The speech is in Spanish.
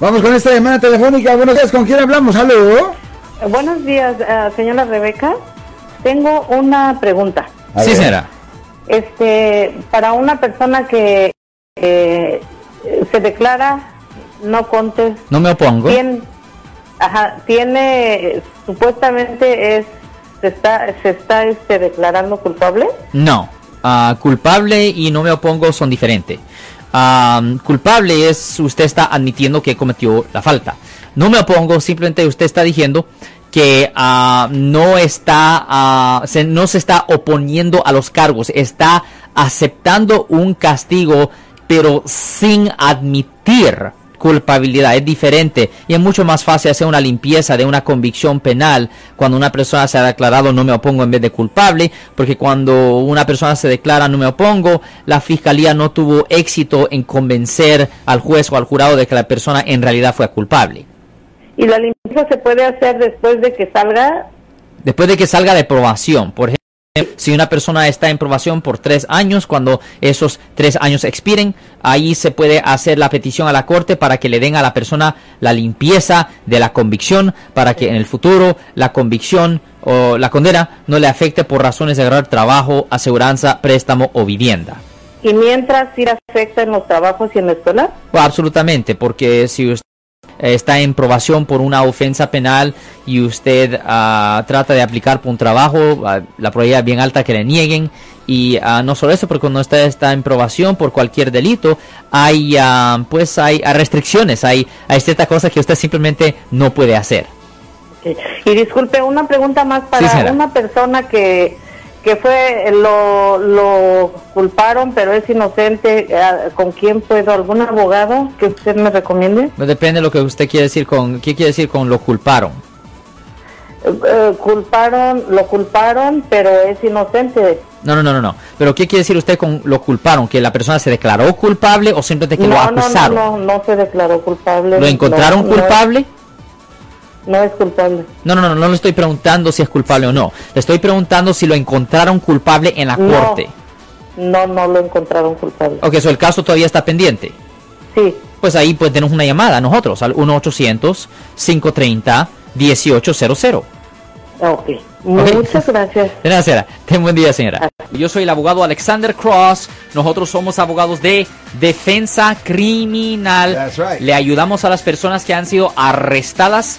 Vamos con esta llamada telefónica. Buenos días, ¿con quién hablamos? ¿Aló? Buenos días, eh, señora Rebeca. Tengo una pregunta. A Sí, señora. Este, para una persona que eh, se declara no contes, No me opongo. tiene, ajá, tiene, supuestamente es, se está, se está este, declarando culpable. No. Ah, culpable y no me opongo son diferentes. Culpable es usted está admitiendo que cometió la falta. No me opongo, simplemente usted está diciendo que ah, no está ah, se- no se está oponiendo a los cargos, está aceptando un castigo, pero sin admitir culpabilidad es diferente y es mucho más fácil hacer una limpieza de una convicción penal cuando una persona se ha declarado no me opongo en vez de culpable porque cuando una persona se declara no me opongo la fiscalía no tuvo éxito en convencer al juez o al jurado de que la persona en realidad fue culpable Y la limpieza se puede hacer después de que salga. después de que salga de probación por ejemplo si una persona está en probación por tres años, cuando esos tres años expiren, ahí se puede hacer la petición a la corte para que le den a la persona la limpieza de la convicción, para que en el futuro la convicción o la condena no le afecte por razones de agarrar trabajo, aseguranza, préstamo o vivienda. Y mientras sí afecta en los trabajos y en la escuela. Pues, absolutamente, porque si usted está en probación por una ofensa penal y usted ah, trata de aplicar por un trabajo, ah, la probabilidad es bien alta que le nieguen. Y ah, no solo eso, porque cuando usted está en probación por cualquier delito, hay pues hay, hay restricciones, hay, hay ciertas cosas que usted simplemente no puede hacer. Y disculpe, una pregunta más para una persona que, que fue, lo, lo culparon, pero es inocente. eh, ¿Con quién puedo? ¿Algún abogado que usted me recomiende? Pues depende de lo que usted quiere decir con, ¿qué quiere decir con lo culparon? Eh, eh, culparon, lo culparon, pero es inocente. No, no, no, no, no. Pero ¿qué quiere decir usted con lo culparon? ¿Que la persona se declaró culpable o simplemente que lo no, no, no, acusaron? no, no se declaró culpable. ¿Lo encontraron No, no, culpable? No, es culpable. No, no, no, no le estoy preguntando si es culpable o no. Le estoy preguntando si lo encontraron culpable en la No. corte. No, no lo encontraron culpable. Ok, so el caso todavía está pendiente. Sí. Pues ahí pues tenemos una llamada a nosotros al 1-800-530-1800. Ok. Muchas gracias. De nada, señora. Ten buen día, señora. Yo soy el abogado Alexander Cross. Nosotros somos abogados de defensa criminal. That's right. Le ayudamos a las personas que han sido arrestadas